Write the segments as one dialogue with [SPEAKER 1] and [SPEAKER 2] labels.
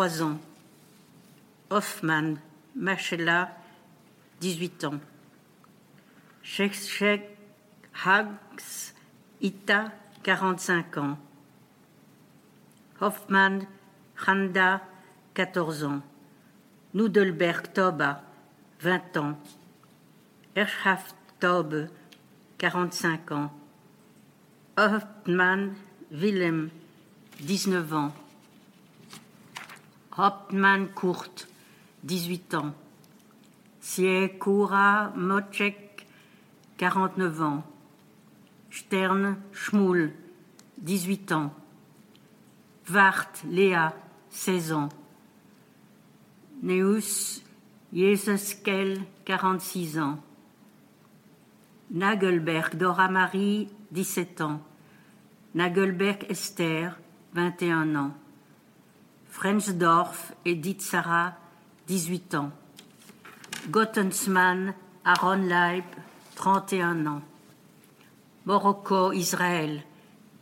[SPEAKER 1] 23 ans. Hoffman, Machela, 18 ans. Shekshek Hags, Ita, 45 ans. Hoffman, Handa, 14 ans. Nudelberg Toba, 20 ans. Erschaft Taube, 45 ans. Hoffman Willem, 19 ans. Hauptmann Kurt, 18 ans. Siekura Mocek, 49 ans. Stern Schmoul, 18 ans. Wart Léa, 16 ans. Neus Jeseskel, 46 ans. Nagelberg Dora Marie, 17 ans. Nagelberg Esther, 21 ans. Frensdorf Edith Sarah, 18 ans. Gottensmann Aaron Leib, 31 ans. Morocco Israël,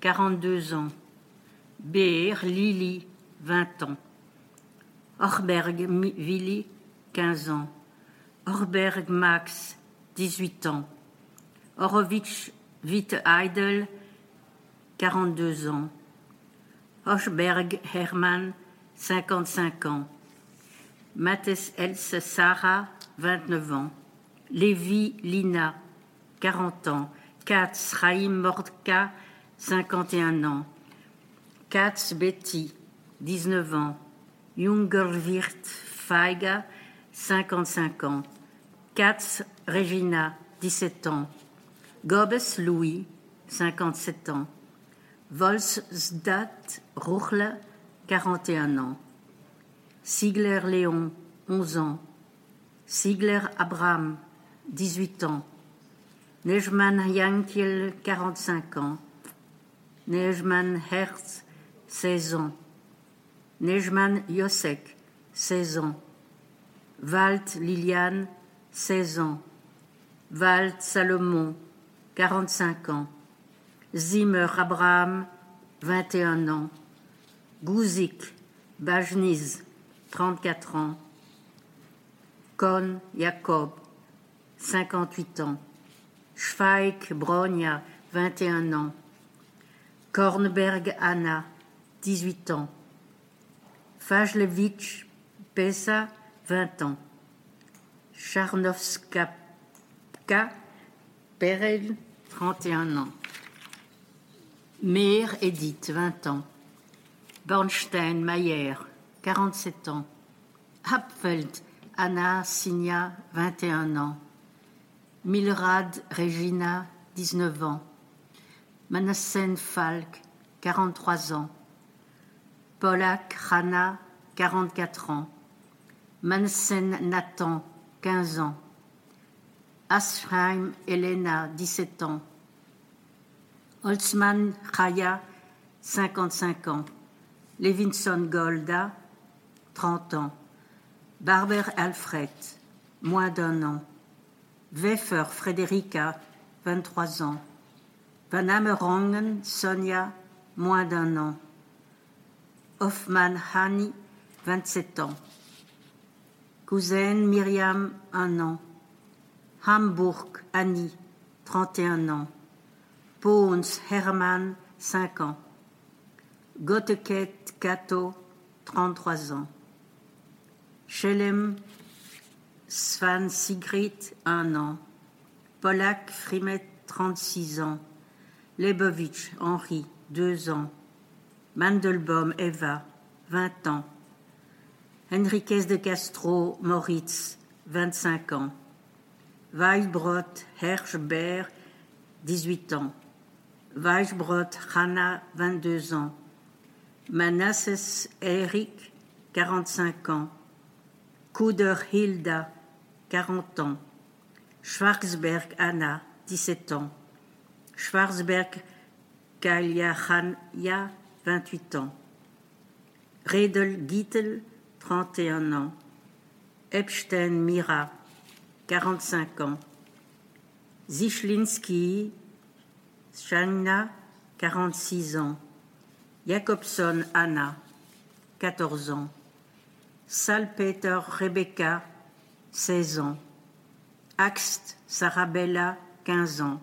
[SPEAKER 1] 42 ans. Beer Lili, 20 ans. Orberg Willy, 15 ans. Orberg Max, 18 ans. Horowitz Witte Eidel, 42 ans. Hochberg Hermann, 55 ans. Mathis Else Sarah, 29 ans. Lévi Lina, 40 ans. Katz Raïm Mordka, 51 ans. Katz Betty, 19 ans. Jungerwirt Feiga, 55 ans. Katz Regina, 17 ans. Gobes Louis, 57 ans. Volsdat Ruchle, 41 ans. Sigler Léon, 11 ans. Sigler Abraham, 18 ans. Nejman Yankiel, 45 ans. Nejman Herz, 16 ans. Nejman Yosek, 16 ans. Walt Liliane, 16 ans. Walt Salomon, 45 ans. Zimmer Abraham, 21 ans. Gouzik Bajniz, 34 ans. Kohn Jacob, 58 ans. Schweig Bronia, 21 ans. Kornberg Anna, 18 ans. Fajlevich Pesa, 20 ans. Charnovska Perel, 31 ans. Meir Edith, 20 ans. Bornstein Mayer, 47 ans. Hapfeld Anna Signa, 21 ans. Milrad Regina, 19 ans. Manassen Falk, 43 ans. Polak Rana, 44 ans. Mansen Nathan, 15 ans. Asheim Elena, 17 ans. Holtzmann Chaya, 55 ans. Levinson Golda, 30 ans. Barber Alfred, moins d'un an. Weffer Frederica, 23 ans. Van Amerongen Sonia, moins d'un an. Hoffman Hani, 27 ans. Cousine Myriam, un an. Hamburg Annie, 31 ans. Pons Hermann, 5 ans. Gotteket Kato, 33 ans. Schelem Svan Sigrid, 1 an. Polak Frimet, 36 ans. Lebovitch Henri, 2 ans. Mandelbaum Eva, 20 ans. Henriquez de Castro Moritz, 25 ans. Weisbrot Herschberg, 18 ans. Weisbrot Hanna, 22 ans. Manasses Eric, 45 ans. Kuder Hilda, 40 ans. Schwarzberg Anna, 17 ans. Schwarzberg Kalyahanya, 28 ans. Redel Gittel, 31 ans. Epstein Mira, 45 ans. Zichlinski Shana, 46 ans. Jacobson Anna, 14 ans. Salpeter Rebecca, 16 ans. Axt Sarabella, 15 ans.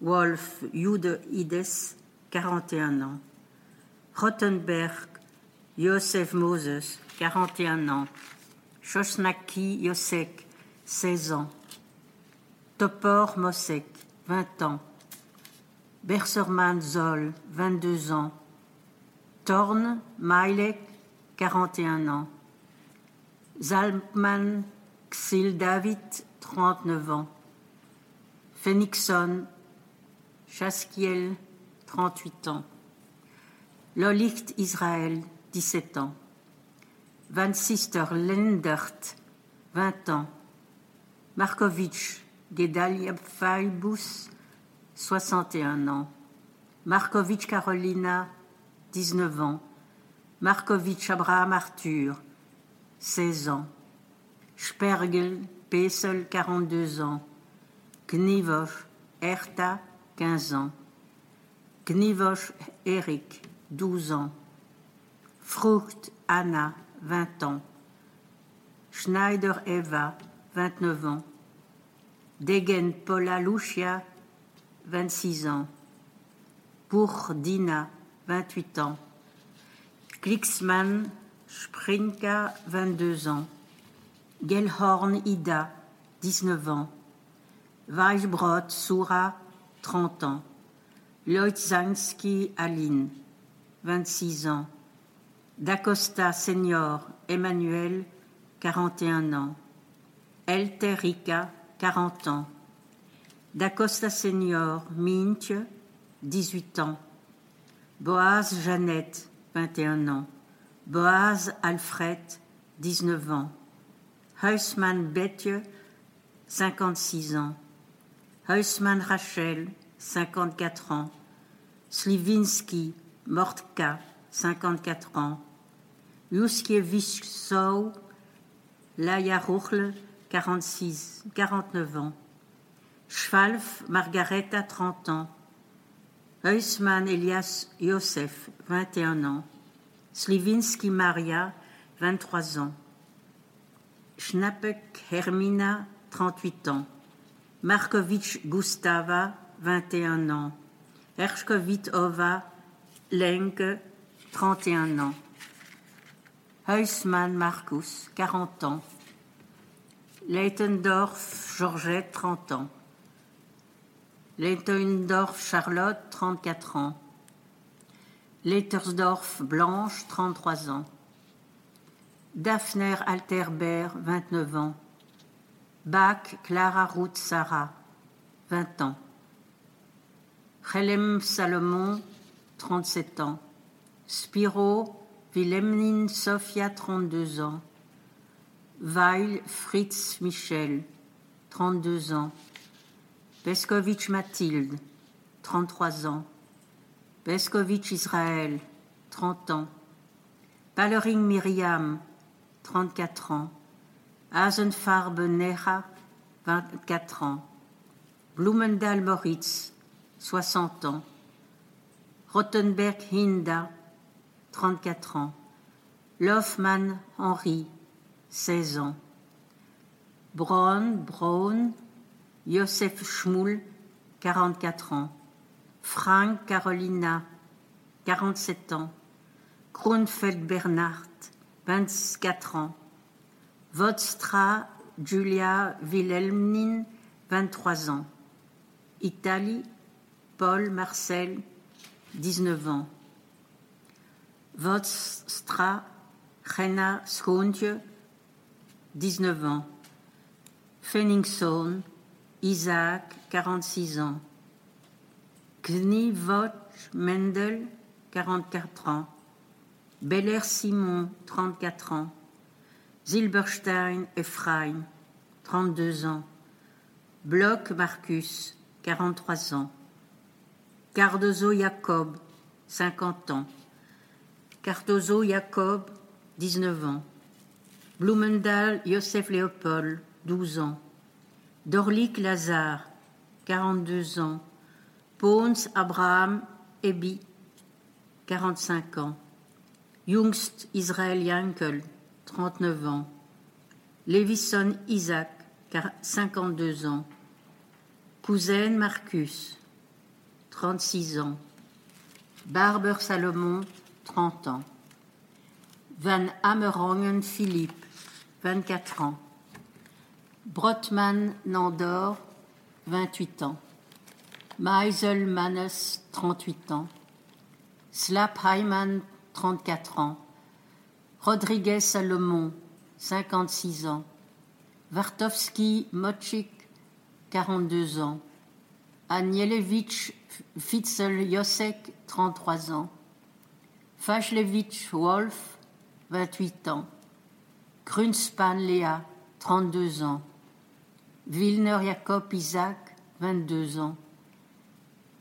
[SPEAKER 1] Wolf Jude Ides, 41 ans. Rottenberg Joseph Moses, 41 ans. Shosnaki Yosek, 16 ans. Topor Mosek, 20 ans. Berserman Zoll, 22 ans. Torn Mailek, 41 ans. Zalman Xil David, 39 ans. Phoenixon Chaskiel, 38 ans. Lolicht Israël, 17 ans. Van Sister Lendert, 20 ans. Markovitch Gedalia Faibus, 61 ans. Markovitch Carolina, 19 ans. Markovitch Abraham Arthur, 16 ans. Spergel Pesel, 42 ans. Knivosh Erta, 15 ans. Knivosh Eric, 12 ans. Frucht Anna, 20 ans. Schneider Eva, 29 ans. Degen Paula Lucia, 26 ans. Pour Dina, 28 ans. Klicksmann Sprinka, 22 ans. Gelhorn Ida, 19 ans. Weisbrot Sura, 30 ans. Leutzanski Aline, 26 ans. D'Acosta Senior Emmanuel, 41 ans. Elterica, 40 ans. D'Acosta Senior Mintje, 18 ans. Boaz Jeannette, 21 ans. Boaz Alfred, 19 ans. Huisman Betje, 56 ans. Huisman Rachel, 54 ans. Slivinski Mortka, 54 ans. Yuskiewicz Sow, Laya Ruchle, 46, 49 ans. Schwalf Margareta, 30 ans. Huisman Elias Yosef, 21 ans. Slivinski Maria, 23 ans. Schnapek Hermina, 38 ans. Markovitch Gustava, 21 ans. Erschkovit Ova, Lenke, 31 ans. Huisman Marcus, 40 ans. Leitendorf Georgette, 30 ans. Leitendorf Charlotte, 34 ans. Leitersdorf Blanche, 33 ans. Daphner Alterbert, 29 ans. Bach Clara Ruth Sarah, 20 ans. Chelem Salomon, 37 ans. Spiro Wilhelmine Sofia, 32 ans. Weil Fritz Michel, 32 ans. Peskovitch Mathilde, 33 ans. Peskovitch Israël, 30 ans. Palering Myriam, 34 ans. Hasenfarbe Neha, 24 ans. Blumendal Moritz, 60 ans. Rottenberg Hinda, 34 ans. Lofman Henri, 16 ans. Braun, Braun, Joseph Schmull, 44 ans. Frank Carolina, 47 ans. Grunfeld Bernard, 24 ans. Vodstra Julia Wilhelmine, 23 ans. Italie, Paul Marcel, 19 ans. Vodstra Rena Schontje, 19 ans. Fenningson, Isaac, 46 ans. Knivot Mendel, 44 ans. Beller Simon, 34 ans. Zilberstein Ephraim, 32 ans. Bloch Marcus, 43 ans. Cardozo Jacob, 50 ans. Cardozo Jacob, 19 ans. Blumendal Joseph Léopold, 12 ans. Dorlik Lazare, 42 ans. Pons Abraham Ebi, 45 ans. Jungst Israël Yankel, 39 ans. Levison Isaac, 52 ans. Cousin Marcus, 36 ans. Barber Salomon, 30 ans. Van Amerongen Philippe, 24 ans. Brotman Nandor, 28 ans. Meisel Mannes, 38 ans. Slap Hyman, 34 ans. Rodriguez Salomon, 56 ans. Vartovski Mochik, 42 ans. Anielevich Fitzel Josek, 33 ans. Fajlevich Wolf, 28 ans. Grunspan Léa, 32 ans. Wilner Jacob Isaac, 22 ans.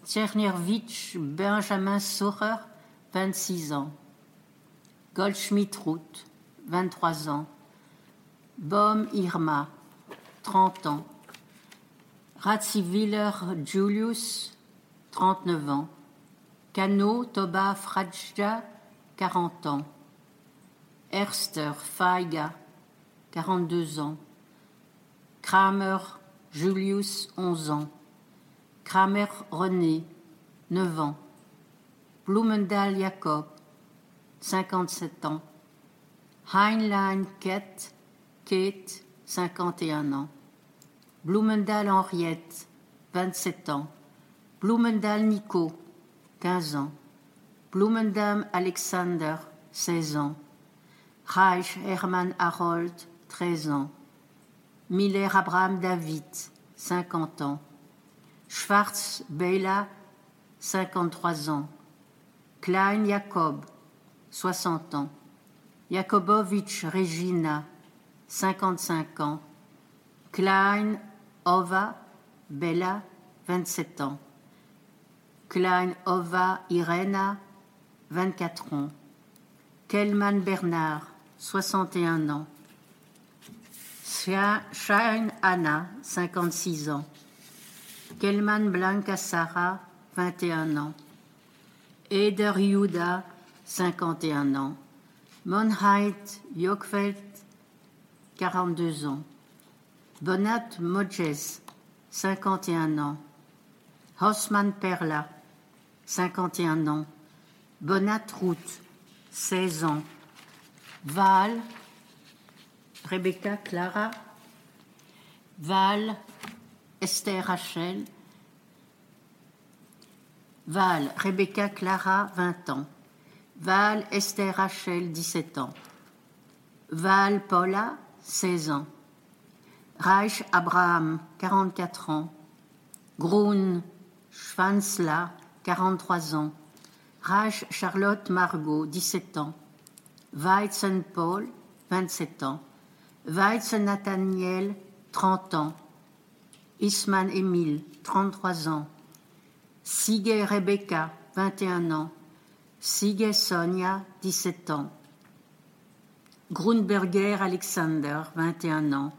[SPEAKER 1] Tchernervich Benjamin Saurer, 26 ans. Goldschmidt Ruth, 23 ans. Baum Irma, 30 ans. Ratziviller Julius, 39 ans. Cano Toba Frajja, 40 ans. Erster Feiga, 42 ans. Kramer Julius, 11 ans. Kramer René, 9 ans. Blumendal Jacob, 57 ans. Heinlein Kate, Kate, 51 ans. Blumendal Henriette, 27 ans. Blumendal Nico, 15 ans. Blumendam Alexander, 16 ans. Reich Hermann Harold, 13 ans. Miller Abraham David, 50 ans. Schwarz Bela, 53 ans. Klein Jacob, 60 ans. Jakobowicz Regina, 55 ans. Klein Ova Bella, 27 ans. Klein Ova Irena, 24 ans. Kelman Bernard, 61 ans. Shine Anna, 56 ans. Kelman Blanca Sarah, 21 ans. Eder Yuda, 51 ans. Monheit Jokveld, 42 ans. Bonat Modjes, 51 ans. Hosman Perla, 51 ans. Bonat Ruth, 16 ans. Val, Rebecca Clara, Val, Esther Rachel, Val, Rebecca Clara, 20 ans. Val, Esther Rachel, 17 ans. Val, Paula, 16 ans. Reich Abraham, 44 ans. Grun Schwanzla, 43 ans. Reich Charlotte Margot, 17 ans. Weizen Paul, 27 ans. Weizen Nathaniel, 30 ans. Isman Emile, 33 ans. Sigue Rebecca, 21 ans. Sigue Sonia, 17 ans. Grunberger Alexander, 21 ans.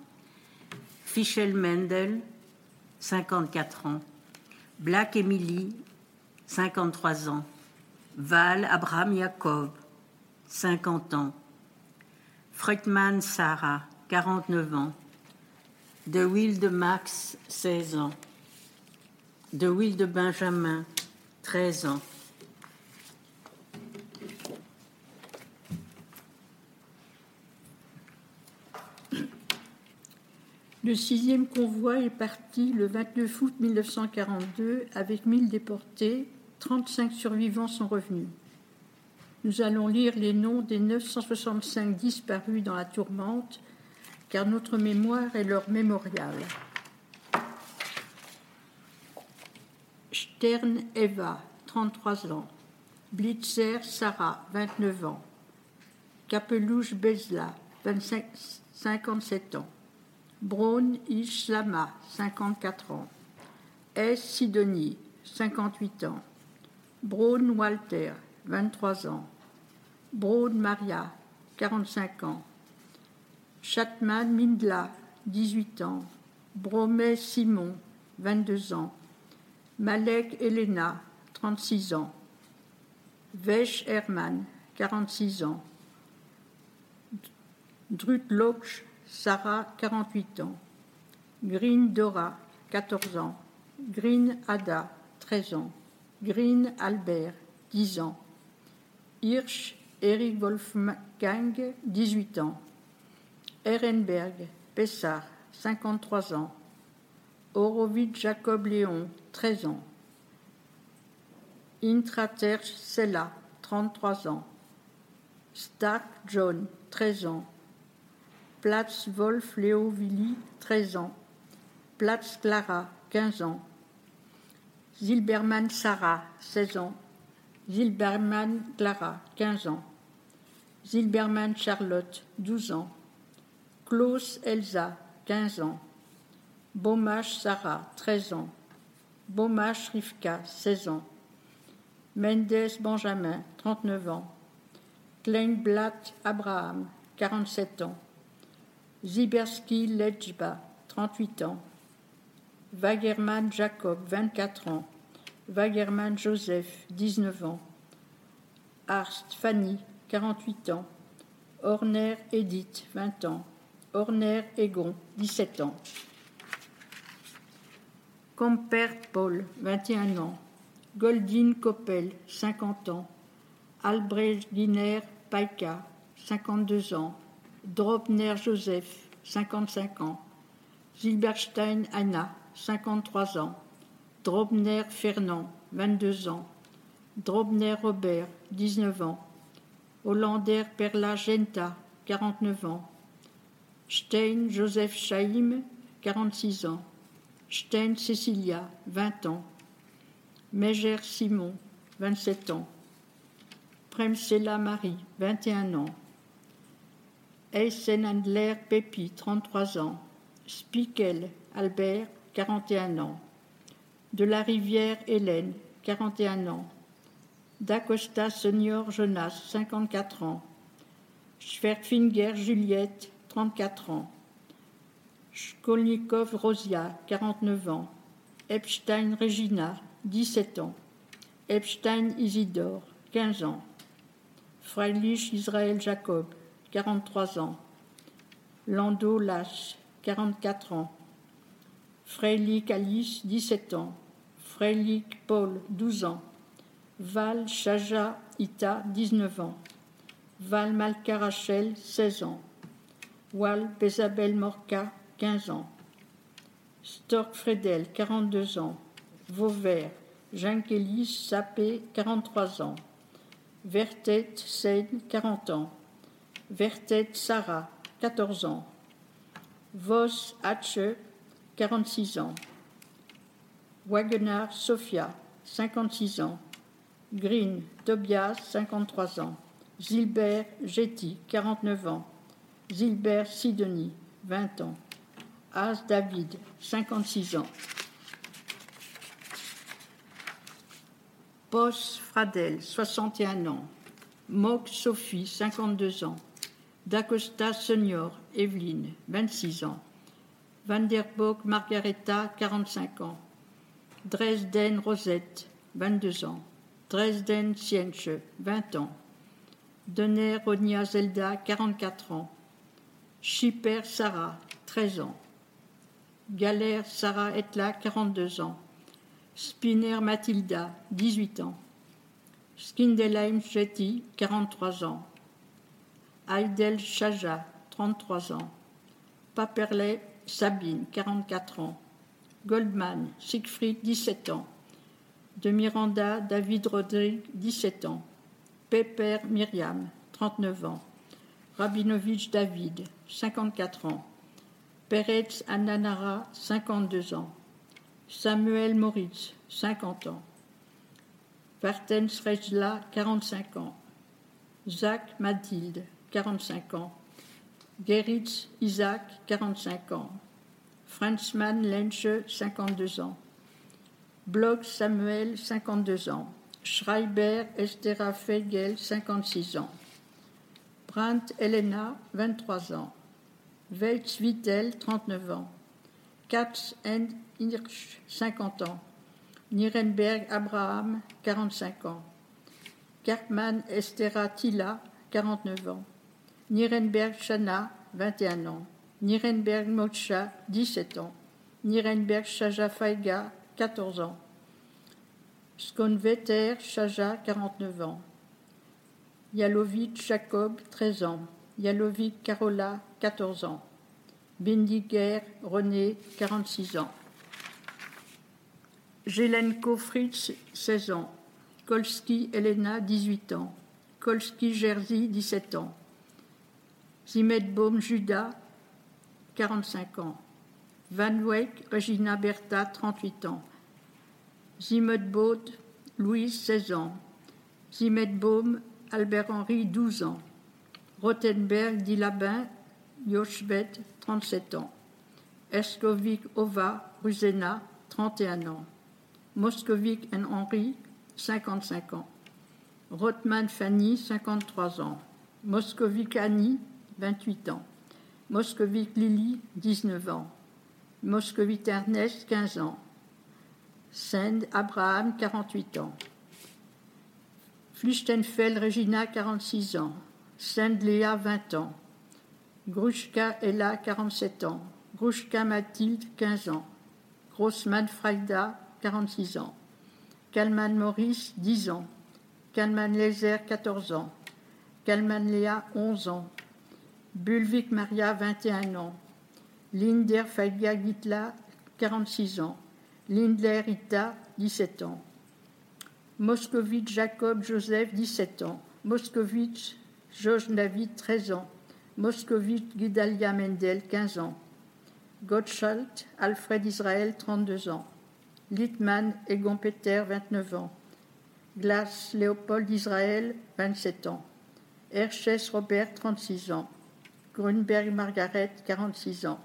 [SPEAKER 1] Fischel Mendel, 54 ans. Black Emily, 53 ans. Val Abraham Jacob, 50 ans. Freutmann Sarah, 49 ans. De Wilde Max, 16 ans. De Wilde Benjamin, 13 ans.
[SPEAKER 2] Le sixième convoi est parti le 29 août 1942 avec 1000 déportés. 35 survivants sont revenus. Nous allons lire les noms des 965 disparus dans la tourmente, car notre mémoire est leur mémorial. Stern Eva, 33 ans. Blitzer Sarah, 29 ans. Capelouche Bezla, 25, 57 ans. Braun Islama, 54 ans. S. Sidonie, 58 ans. Braun Walter, 23 ans. Braun Maria, 45 ans. Chatman Mindla, 18 ans. Bromet Simon, 22 ans. Malek Elena, 36 ans. Vesh Herman, 46 ans. Drut Loch, Sarah, 48 ans. Green Dora, 14 ans. Green Ada, 13 ans. Green Albert, 10 ans. Hirsch, Eric Wolfgang, 18 ans. Ehrenberg, Pessard, 53 ans. Horowitz Jacob Léon, 13 ans. Intraterch Sella, 33 ans. Stark John, 13 ans. Platz Wolf Léo Willy, 13 ans. Platz Clara, 15 ans. Zilberman Sarah, 16 ans. Zilberman Clara, 15 ans. Zilberman Charlotte, 12 ans. Klaus Elsa, 15 ans. Beaumache Sarah, 13 ans. Beaumache Rivka, 16 ans. Mendes Benjamin, 39 ans. Kleinblatt Abraham, 47 ans. Ziberski Lejba, 38 ans. Wagerman Jacob, 24 ans. Wagerman Joseph, 19 ans. Arst Fanny, 48 ans. Horner Edith, 20 ans. Horner Egon, 17 ans. Compère Paul, 21 ans. Goldin Koppel, 50 ans. Albrecht Diner Paika, 52 ans. Dropner Joseph, 55 ans. Zilberstein Anna, 53 ans. Drobner Fernand, 22 ans. Drobner Robert, 19 ans. Hollander Perla Genta, 49 ans. Stein Joseph Chaim, 46 ans. Stein Cecilia, 20 ans. Méger Simon, 27 ans. Premsela Marie, 21 ans. Eisenhandler Pépi, 33 ans. Spikel Albert, 41 ans. De la Rivière Hélène, 41 ans. D'Acosta Senior Jonas, 54 ans. Schwertfinger Juliette, 34 ans. Shkolnikov Rosia, 49 ans. Epstein Regina, 17 ans. Epstein Isidore, 15 ans. Freilich Israël Jacob, 43 ans. Lando Lache, 44 ans. Freilich Alice, 17 ans. Freilich Paul, 12 ans. Val Chaja Ita, 19 ans. Val Malka Rachel, 16 ans. Wal Bézabel Morca, 15 ans. Stork Fredel, 42 ans. Vauvert, Jean-Kélis Sapé, 43 ans. Vertet Seine, 40 ans. Vertet Sarah, 14 ans. Vos Hatche, 46 ans. Wagener Sophia, 56 ans. Green Tobias, 53 ans. Gilbert Getty, 49 ans. Gilbert Sidonie, 20 ans. As David, 56 ans. Pos Fradel, 61 ans. Mock Sophie, 52 ans. D'Acosta Senior, Evelyne, 26 ans. Van der Bock Margareta, 45 ans. Dresden Rosette, 22 ans. Dresden Sienche, 20 ans. Donner Ronia Zelda, 44 ans. Schipper Sarah, 13 ans. Galère Sarah Etla, 42 ans. Spinner Mathilda, 18 ans. Skindeleim Jetty, 43 ans. Aydel Chaja, 33 ans. Paperley Sabine, 44 ans. Goldman Siegfried, 17 ans. De Miranda David Rodrigue, 17 ans. Pepper Myriam, 39 ans. Rabinovich David, 54 ans. Peretz Ananara, 52 ans. Samuel Moritz, 50 ans. Vartens Rejla, 45 ans. Zach Mathilde, 45 ans. Geritz Isaac, 45 ans. Franzmann Lenche, 52 ans. Bloch Samuel, 52 ans. Schreiber Estera Fegel, 56 ans. Brandt Elena, 23 ans. Weitz Vittel, 39 ans. Katz and Hirsch, 50 ans. Nierenberg Abraham, 45 ans. Karpman Estera Tila, 49 ans. Nierenberg Shana, 21 ans. Nirenberg Mocha, 17 ans. Nirenberg Shaja Faiga, 14 ans. Skonveter Shaja, 49 ans. Yalovic Jacob, 13 ans. Yalovic Carola, 14 ans. Bindiger René, 46 ans. Jelenko Fritz, 16 ans. Kolski Elena, 18 ans. Kolski Jerzy, 17 ans. Zimetbaum Judas, 45 ans. Van Weyck Regina Bertha, 38 ans. Zimmetbaud Louise, 16 ans. Zimetbaum Albert-Henri, 12 ans. Rothenberg Dilabin Yoshvet, 37 ans. Eskovic Ova Ruzena, 31 ans. Moscovic et Henri, 55 ans. Rothman Fanny, 53 ans. Moscovic Annie, 28 ans. Moscovic Lily, 19 ans. Moscovic Ernest, 15 ans. Send Abraham, 48 ans. Flichtenfeld Regina, 46 ans. Send Léa, 20 ans. Grushka Ella, 47 ans. Grushka Mathilde, 15 ans. Grossman Freida, 46 ans. Kalman Maurice, 10 ans. Kalman Lézer, 14 ans. Kalman Léa, 11 ans. Bulvik Maria, 21 ans. Linder Faiga Gitla, 46 ans. Lindler Rita, 17 ans. Moscovitch Jacob Joseph, 17 ans. Moscovitch Georges David, 13 ans. Moscovitch Guidalia Mendel, 15 ans. Gottschalk Alfred Israël, 32 ans. Littmann Egon Peter, 29 ans. Glass Léopold Israël, 27 ans. Herches Robert, 36 ans. Grunberg Margaret, 46 ans.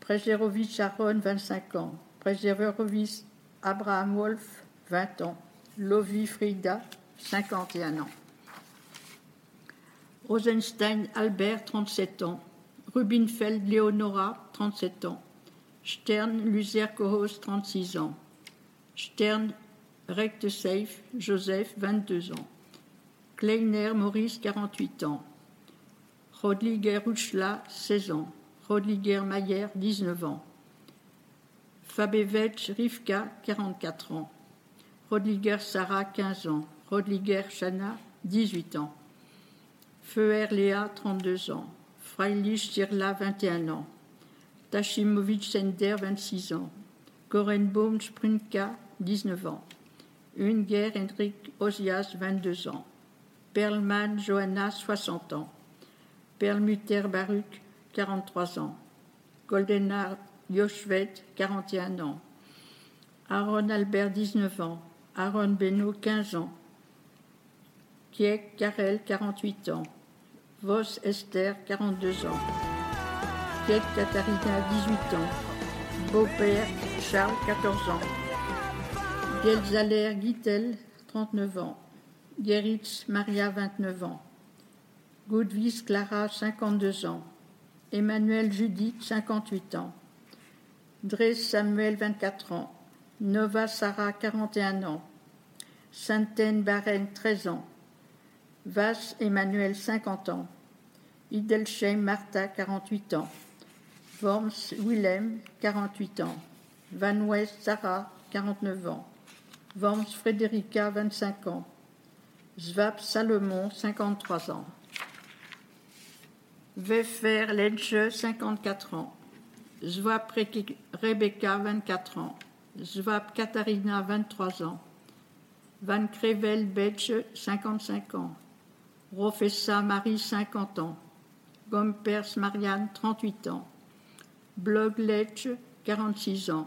[SPEAKER 2] Prejerovitch Aaron, 25 ans. Prejerovitch Abraham Wolf, 20 ans. Lovi Frida, 51 ans. Rosenstein Albert, 37 ans. Rubinfeld Leonora, 37 ans. Stern Luzer Kohos, 36 ans. Stern Rectesafe Joseph, 22 ans. Kleiner Maurice, 48 ans. Rodliger Ruchla, 16 ans. Rodliger Mayer, 19 ans. Fabevech Rivka, 44 ans. Rodliger Sarah, 15 ans. Rodliger Shana, 18 ans. Feuer Léa, 32 ans. Freilich Sirla, 21 ans. Tachimovic Sender, 26 ans. Korenbaum Sprunka, 19 ans. Unger Hendrik Osias, 22 ans. Perlman Johanna, 60 ans. Perlmutter Baruch, 43 ans. Goldenar Yoshvet, 41 ans. Aaron Albert, 19 ans. Aaron Beno, 15 ans. Kiek Karel, 48 ans. Vos Esther, 42 ans. Kiek Katarina, 18 ans. Beau-père, Charles, 14 ans. Gelzaler Gittel, 39 ans. Geritz Maria, 29 ans. Goudvis Clara, 52 ans. Emmanuel Judith, 58 ans. Dres Samuel, 24 ans. Nova Sarah, 41 ans. Saintaine Baren, 13 ans. Vas Emmanuel, 50 ans. Idelsheim Martha, 48 ans. Worms Willem, 48 ans. Van West Sarah, 49 ans. Worms Frédérica, 25 ans. Zvap Salomon, 53 ans. Vefer Lenche, 54 ans. Zwap Rebecca, 24 ans. Zwap Katharina, 23 ans. Van Krevel Betche, 55 ans. Rofessa Marie, 50 ans. Gompers Marianne, 38 ans. Blog Letch, 46 ans.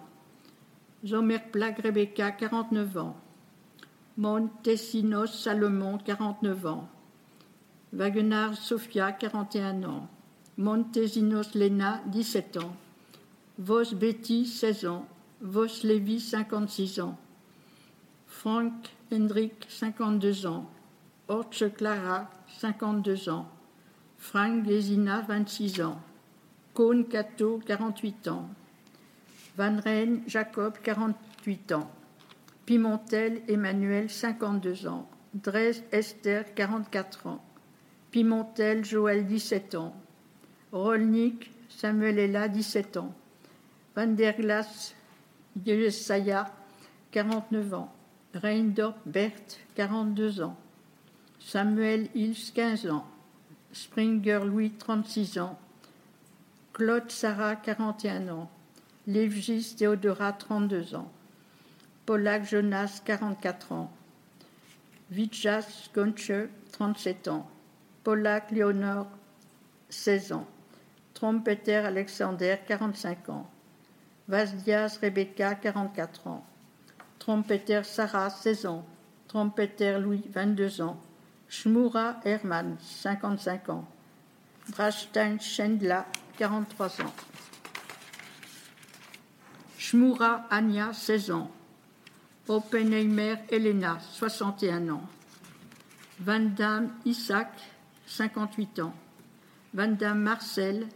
[SPEAKER 2] Zomerplag Rebecca, 49 ans. Montesinos Salomon, 49 ans. Wagenar Sofia, 41 ans. Montesinos Lena, 17 ans. Vos Betty, 16 ans. Vos Lévy, 56 ans. Frank Hendrik, 52 ans. Orche Clara, 52 ans. Frank Gesina, 26 ans. Kohn Cato, 48 ans. Van Rijn Jacob, 48 ans. Pimentel Emmanuel, 52 ans. Dres Esther, 44 ans. Pimentel Joël, 17 ans. Rolnik Samuel Ella, 17 ans. Van der Glas Jesaja, 49 ans. Reindorp Bert, 42 ans. Samuel Hills, 15 ans. Springer Louis, 36 ans. Claude Sarah, 41 ans. Levgis Théodora, 32 ans. Polak Jonas, 44 ans. Vijas Gonche, 37 ans. Polak Léonore, 16 ans. Trompeter Alexander, 45 ans. Vasdias Rebecca, 44 ans. Trompeter Sarah, 16 ans. Trompeter Louis, 22 ans. Shmura Hermann, 55 ans. Brashstein Chendla, 43 ans. Shmura Anya, 16 ans. Oppenheimer Elena, 61 ans. Van Damme Isaac, 58 ans. Van Damme Marcel,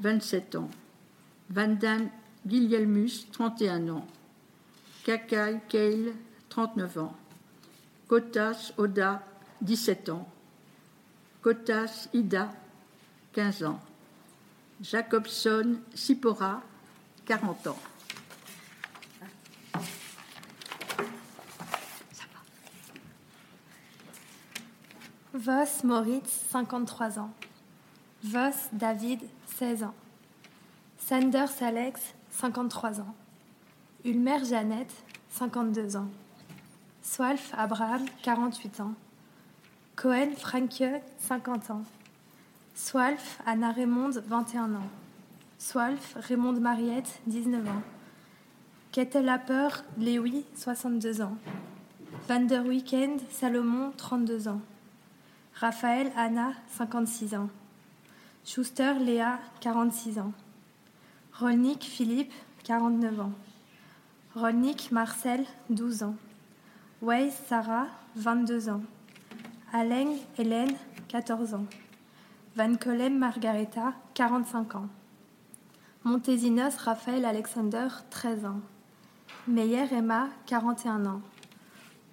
[SPEAKER 2] 27 ans. Van Damme Guilhelmus, 31 ans. Kakai Keil, 39 ans. Kotas Oda, 17 ans. Kotas Ida, 15 ans. Jacobson Sipora, 40 ans.
[SPEAKER 3] Voss Moritz, 53 ans. Voss David, 16 ans. Sanders Alex, 53 ans. Ulmer Jeannette, 52 ans. Swalf Abraham, 48 ans. Cohen Franke, 50 ans. Swalf Anna Raymond, 21 ans. Swalf Raymond Mariette, 19 ans. Kettelapper Lewy, 62 ans. Van der Weekend Salomon, 32 ans. Raphaël Anna, 56 ans. Schuster Léa, 46 ans. Rolnik Philippe, 49 ans. Rolnik Marcel, 12 ans. Weiss Sarah, 22 ans. Aleng Hélène, 14 ans. Van Colem Margareta, 45 ans. Montesinos Raphaël Alexander, 13 ans. Meyer Emma, 41 ans.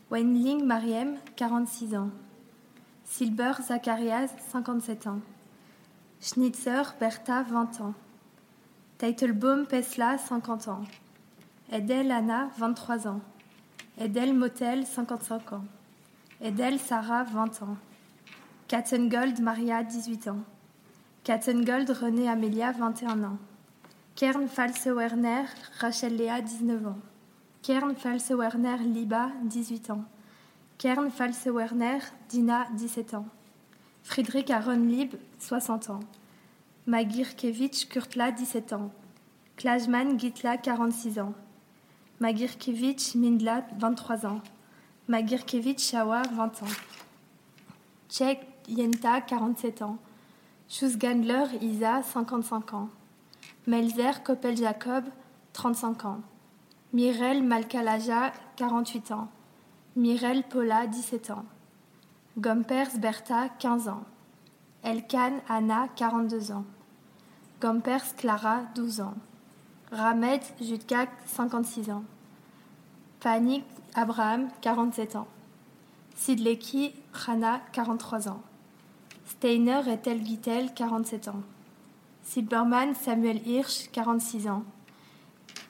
[SPEAKER 3] Weinling Mariem, 46 ans. Silber Zacharias, 57 ans. Schnitzer Bertha, 20 ans. Teitelbaum Pesla, 50 ans. Edel Anna, 23 ans. Edel Motel, 55 ans. Edel Sarah, 20 ans. Katzengold Maria, 18 ans. Katzengold René Amelia, 21 ans. Kern False Werner Rachel Léa, 19 ans. Kern False Werner Liba, 18 ans. Kern False Werner Dina, 17 ans. Friedrich Aaron Lib, 60 ans. Magirkevich Kurtla, 17 ans. Klajman Gitla, 46 ans. Magirkevich Mindla, 23 ans. Magirkevich Shawa, 20 ans. Tchek Yenta, 47 ans. Schussgandler Isa, 55 ans. Melzer Koppel Jacob, 35 ans. Mirel Malkalaja, 48 ans. Mirel Paula, 17 ans. Gompers Bertha, 15 ans. Elkan Anna, 42 ans. Gompers Clara, 12 ans. Ramed Jutkak, 56 ans. Panik Abraham, 47 ans. Sidleki Rana, 43 ans. Steiner Ethel Gittel, 47 ans. Silberman Samuel Hirsch, 46 ans.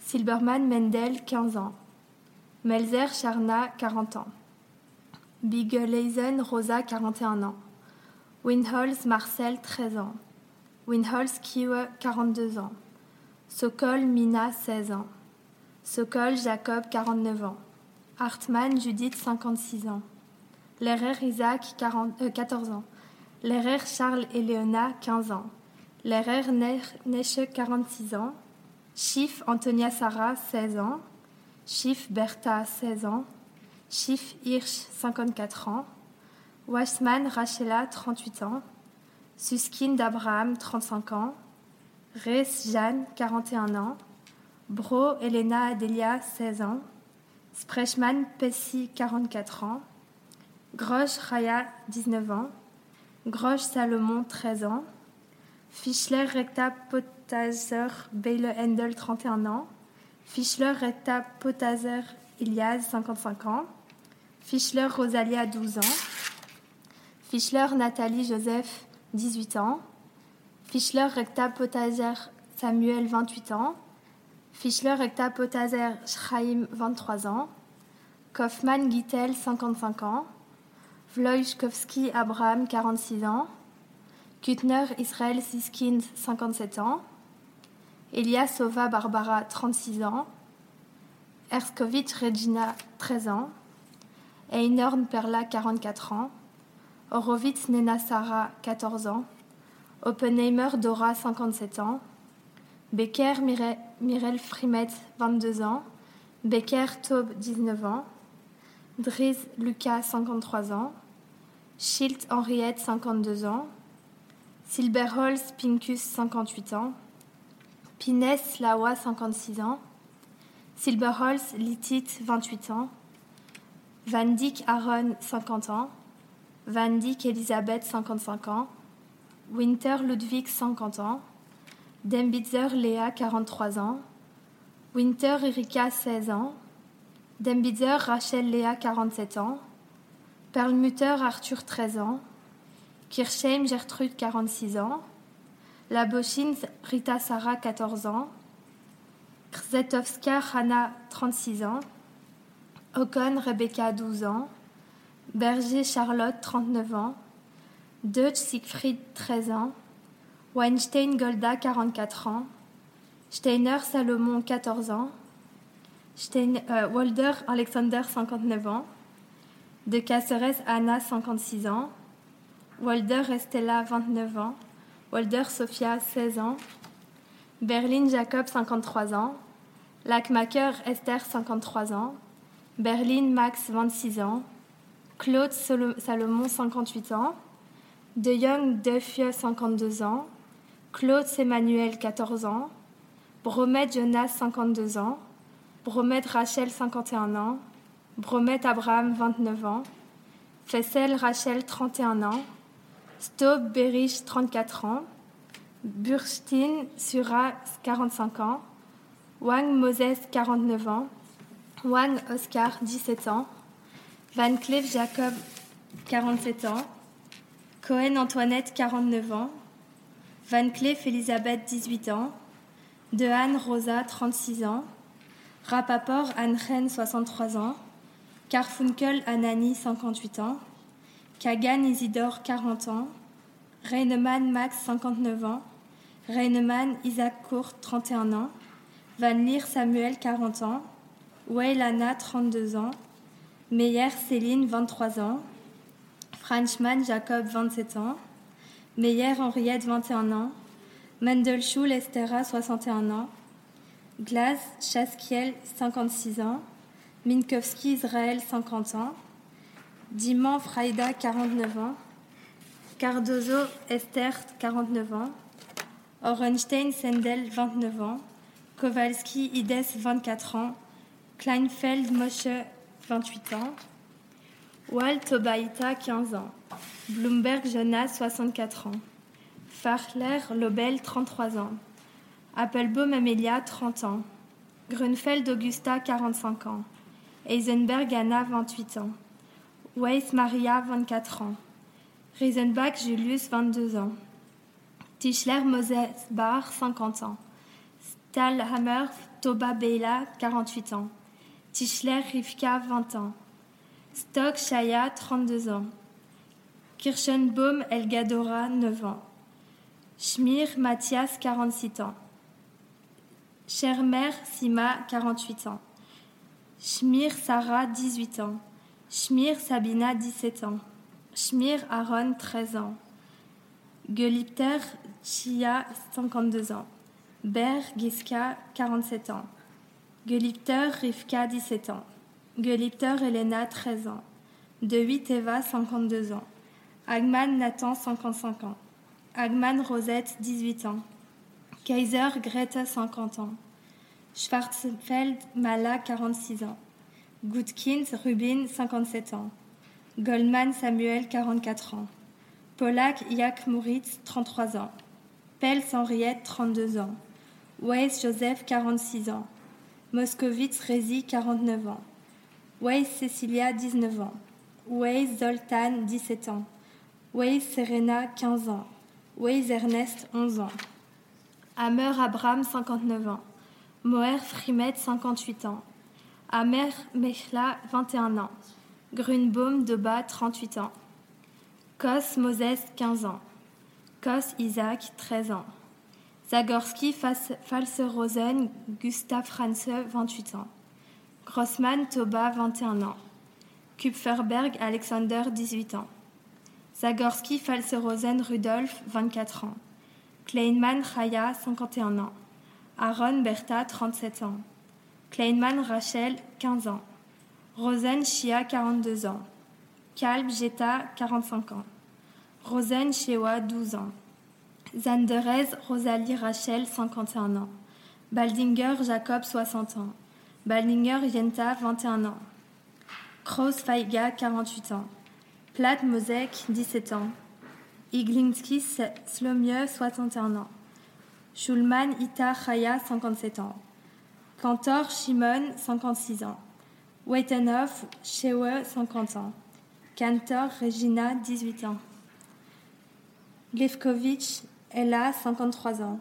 [SPEAKER 3] Silberman Mendel, 15 ans. Melzer Charna, 40 ans. Bigeleisen Rosa, 41 ans. Winholz Marcel, 13 ans. Winholz Kiewe, 42 ans. Sokol Mina, 16 ans. Sokol Jacob, 49 ans. Hartmann Judith, 56 ans. Lerer Isaac, 40, 14 ans. Lerer Charles Eleona, 15 ans. Lerer Neche, 46 ans. Schiff Antonia Sarah, 16 ans. Schiff Bertha, 16 ans. Schiff Hirsch, 54 ans. Wassman Rachela, 38 ans. Suskin d'Abraham, 35 ans. Rees Jeanne, 41 ans. Bro Elena Adelia, 16 ans. Sprechman Pessi, 44 ans. Grosch Raya, 19 ans. Grosch Salomon, 13 ans. Fischler Recta Potazer Bayle Handel, 31 ans. Fischler Recta Potazer Ilias, 55 ans. Fischler Rosalia, 12 ans. Fischler Nathalie Joseph, 18 ans. Fischler recta potager Samuel 28 ans. Fischler recta potager Schraim 23 ans. Kaufmann Gittel 55 ans. Wojciechowski Abraham 46 ans. Kutner Israël Siskind 57 ans. Elias Sova Barbara 36 ans. Erskovic Regina 13 ans. Einhorn Perla 44 ans. Horowitz Nena Sarah 14 ans. Oppenheimer Dora 57 ans. Becker Mirel Frimet 22 ans. Becker Taube 19 ans. Dries Lucas 53 ans. Schilt Henriette 52 ans. Silberholz Pincus 58 ans. Pines Lawa 56 ans. Silberholz Litit 28 ans. Van Dyck Aaron 50 ans. Van Elisabeth 55 ans. Winter Ludwig 50 ans. Dembitzer Léa 43 ans. Winter Erika 16 ans. Dembitzer Rachel Léa 47 ans. Perlmutter Arthur 13 ans. Kirchheim Gertrude 46 ans. Labochins Rita Sarah 14 ans. Krzetowska Hanna 36 ans. Ocon Rebecca 12 ans. Berger Charlotte 39 ans. Deutsch Siegfried 13 ans. Weinstein Golda 44 ans. Steiner Salomon 14 ans. Euh, Walder Alexander 59 ans. De Caceres Anna 56 ans. Walder Estella 29 ans. Walder Sophia 16 ans. Berlin Jacob 53 ans. Lackmacher Esther 53 ans. Berlin Max 26 ans. Claude Salomon 58 ans. De Young Defieux 52 ans. Claude Emmanuel 14 ans. Bromet Jonas 52 ans. Bromet Rachel 51 ans. Bromet Abraham 29 ans. Fessel Rachel 31 ans. Staub Berich 34 ans. Burstein Sura 45 ans. Wang Moses 49 ans. Wang Oscar 17 ans. Van Cleef Jacob 47 ans. Cohen Antoinette 49 ans. Van Cleef Elisabeth 18 ans. Dehaene Rosa 36 ans. Rapaport Anne 63 ans. Carfunkel Anani 58 ans. Kagan Isidore 40 ans, Reinemann Max 59 ans, Reinemann Isaac Court 31 ans, Van Leer Samuel 40 ans, Weilana 32 ans, Meyer Céline 23 ans, Frenchman Jacob 27 ans, Meyer Henriette 21 ans, Mendelschul Estera 61 ans, Glass Chaskiel 56 ans, Minkowski Israël 50 ans, Diman Fraïda, 49 ans. Cardozo Esther, 49 ans. Orenstein Sendel, 29 ans. Kowalski Ides, 24 ans. Kleinfeld Moshe, 28 ans. Walt Obaïta, 15 ans. Bloomberg Jonas, 64 ans. Farler Lobel, 33 ans. Applebaum Amelia, 30 ans. Grunfeld Augusta, 45 ans. Eisenberg Anna, 28 ans. Weiss Maria, 24 ans. Riesenbach Julius, 22 ans. Tischler Moses Bar, 50 ans. Stahlhammer Toba Beyla, 48 ans. Tischler Rivka, 20 ans. Stock Shaya, 32 ans. Kirschenbaum Elgadora, 9 ans. Schmir Mathias, 46 ans. Schermer Sima, 48 ans. Schmir Sarah, 18 ans. Schmir Sabina, 17 ans. Schmir Aaron, 13 ans. Gelipter Chia, 52 ans. Ber Giska, 47 ans. Gelipter Rivka, 17 ans. Gelipter Elena, 13 ans. De 8 Eva, 52 ans. Agman Nathan, 55 ans. Agman Rosette, 18 ans. Kaiser Greta, 50 ans. Schwarzfeld Mala, 46 ans. Gudkins Rubin, 57 ans. Goldman Samuel, 44 ans. Polak Yak Moritz, 33 ans. Pels Henriette, 32 ans. Weiss Joseph, 46 ans. Moscovitz Rezi, 49 ans. Weiss Cecilia, 19 ans. Weiss Zoltan, 17 ans. Weiss Serena, 15 ans. Weiss Ernest, 11 ans. Amer Abraham, 59 ans. Moher Frimet, 58 ans. Amer Mechla, 21 ans. Grunbaum Doba, 38 ans. Kos Moses, 15 ans. Kos Isaac, 13 ans. Zagorski False-Rosen Gustav Franze, 28 ans. Grossman Toba, 21 ans. Kupferberg Alexander, 18 ans. Zagorski False-Rosen Rudolf, 24 ans. Kleinman Chaya, 51 ans. Aaron Bertha, 37 ans. Kleinman Rachel, 15 ans. Rosen Shia, 42 ans. Kalb Jeta, 45 ans. Rosen Shewa, 12 ans. Zanderez Rosalie Rachel, 51 ans. Baldinger Jacob, 60 ans. Baldinger Yenta, 21 ans. Kraus Faiga, 48 ans. Plat Mosek, 17 ans. Iglinski Slomieux, 61 ans. Schulman Ita Chaya, 57 ans. Kantor Shimon, 56 ans. Weitenhoff Shewe, 50 ans. Kantor Regina, 18 ans. Levkovitch Ella, 53 ans.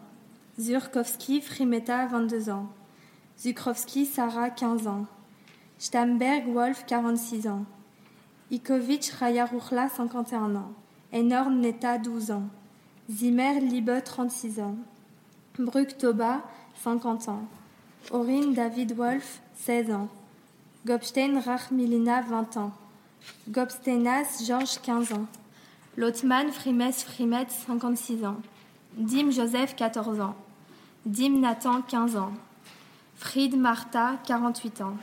[SPEAKER 3] Zurkowski Frimeta, 22 ans. Zukrovski Sarah, 15 ans. Stamberg Wolf, 46 ans. Ikovic Raya Ruchla, 51 ans. Enorm Neta, 12 ans. Zimmer Liebe, 36 ans. Bruk Toba, 50 ans. Orin David Wolf, 16 ans. Gobstein Rachmilina, 20 ans. Gobsteinas Georges, 15 ans. Lotman Frimes Frimet, 56 ans. Dim Joseph, 14 ans. Dim Nathan, 15 ans. Fried Martha, 48 ans.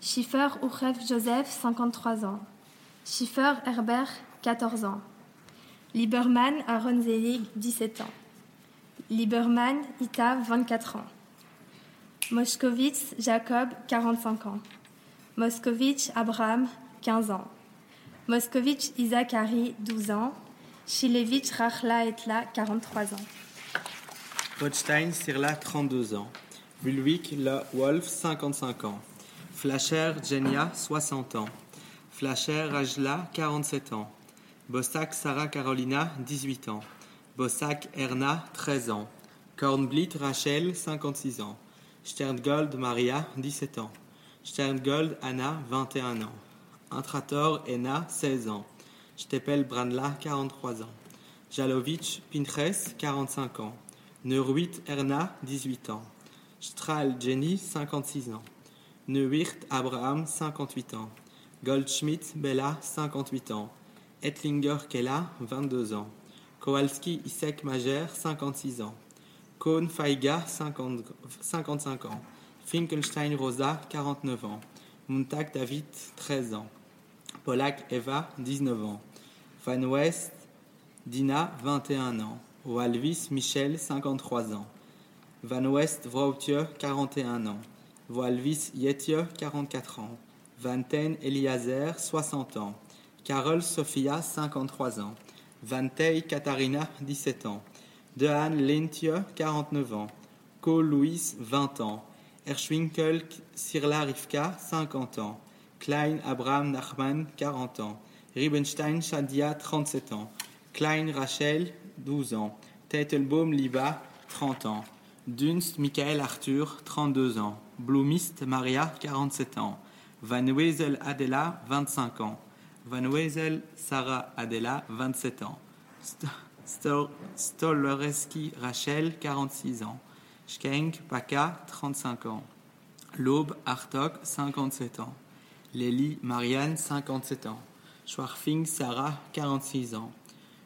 [SPEAKER 3] Schiffer Uchef Joseph, 53 ans. Schiffer Herbert, 14 ans. Lieberman Aaron Zelig, 17 ans. Lieberman Ita, 24 ans. Moskowitz Jacob, 45 ans. Moskowitz Abraham, 15 ans. Moskowitz Isakari, 12 ans. Shilevich Rachla Etla, 43 ans.
[SPEAKER 4] Rothstein Sirla, 32 ans. Bulwick La Wolf, 55 ans. Flasher Genia, 60 ans. Flasher Ajla, 47 ans. Bossack Sarah Carolina, 18 ans. Bossack Erna, 13 ans. Kornblit Rachel, 56 ans. Sterngold Maria, 17 ans. Sterngold Anna, 21 ans. Intrator Ena, 16 ans. Stepel Branla, 43 ans. Jalovic Pintres, 45 ans. Neuruit Erna, 18 ans. Strahl Jenny, 56 ans. Neuwirth Abraham, 58 ans. Goldschmidt Bella, 58 ans. Ettlinger Kella, 22 ans. Kowalski Isek Majer, 56 ans. Kohn Faiga, 50, 55 ans. Finkelstein Rosa, 49 ans. Montag David, 13 ans. Polak Eva, 19 ans. Van West Dina, 21 ans. Walvis Michel, 53 ans. Van West Vroutje, 41 ans. Walvis Yetje, 44 ans. Van Ten Eliezer, 60 ans. Carole Sophia, 53 ans. Van Tey Katharina, 17 ans. Dehan Lentje, 49 ans. Ko Louis, 20 ans. Erschwinkel Sirla Rivka, 50 ans. Klein Abraham Nachman, 40 ans. Riebenstein Shadia, 37 ans. Klein Rachel, 12 ans. Teitelbaum Liba, 30 ans. Dunst Michael Arthur, 32 ans. Bloomist Maria, 47 ans. Van Wezel Adela, 25 ans. Van Wezel Sarah Adela, 27 ans. Stoloreski Rachel, 46 ans. Schkenk Paka, 35 ans. L'aube Artok, 57 ans. Lélie Marianne, 57 ans. Schwarfing Sarah, 46 ans.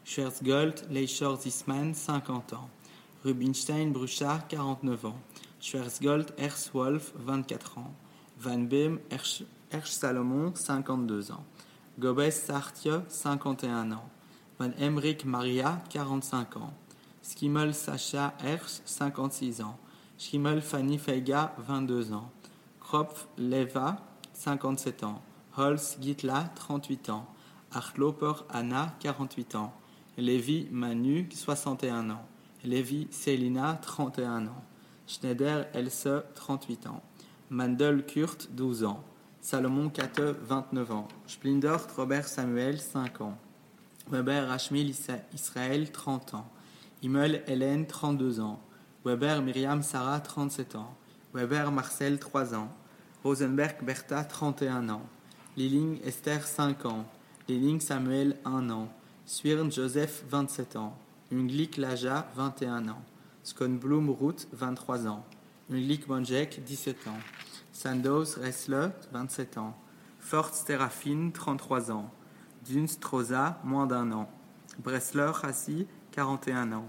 [SPEAKER 4] Schwarzgold Leichor Zisman, 50 ans. Rubinstein Bruchard, 49 ans. Schwarzgold Erswolf, 24 ans. Van Beem Ersch, Salomon, 52 ans. Gobes Sartje, 51 ans. Van Emmerich Maria, 45 ans. Skimmel Sacha Ersch, 56 ans. Schimmel Fanny Feiga, 22 ans. Kropf Leva, 57 ans. Holz Gitla, 38 ans. Archloper Anna, 48 ans. Lévi Manu, 61 ans. Lévi Selina, 31 ans. Schneider Else, 38 ans. Mandel Kurt, 12 ans. Salomon Kate, 29 ans. Splindort Robert Samuel, 5 ans. Weber Rachmil Israël, 30 ans. Immel Hélène, 32 ans. Weber Myriam Sarah, 37 ans. Weber Marcel, 3 ans. Rosenberg Bertha, 31 ans. Liling Esther, 5 ans. Liling Samuel, 1 an. Swirn Joseph, 27 ans. Unglik Laja, 21 ans. Skonblum Ruth, 23 ans. Unglik Monjek, 17 ans. Sandoz Ressler, 27 ans. Fort Sterafine, 33 ans. Dunst Rosa, moins d'un an. Bresler Hassi, 41 ans.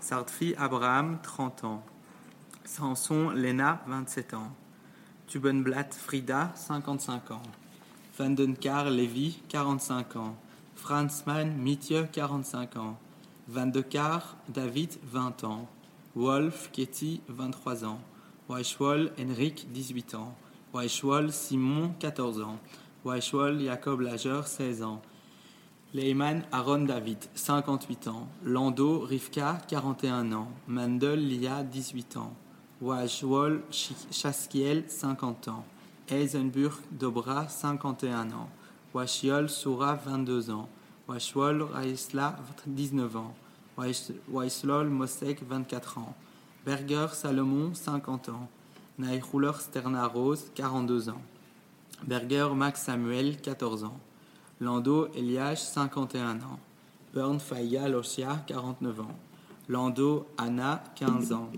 [SPEAKER 4] Sardfi Abraham, 30 ans. Samson Lena, 27 ans. Tubenblatt Frida, 55 ans. Vandenkar Lévy, 45 ans. Franzmann Mithieu, 45 ans. Van de Kar David, 20 ans. Wolf Ketty, 23 ans. Weichwol Henrik, 18 ans. Weichwol Simon, 14 ans. Weichwol Jacob Lager, 16 ans. Lehman Aaron David, 58 ans. Lando Rivka, 41 ans. Mandel Lia, 18 ans. Weichwol Chaskiel, 50 ans. Eisenburg Dobra, 51 ans. Washiol Soura, 22 ans. Washwol Raisla, 19 ans. Waislol Mosek, 24 ans. Berger Salomon, 50 ans. Naichuler Sterna Rose, 42 ans. Berger Max Samuel, 14 ans. Lando Eliash, 51 ans. Burn Faya Losia, 49 ans. Lando Anna, 15 ans.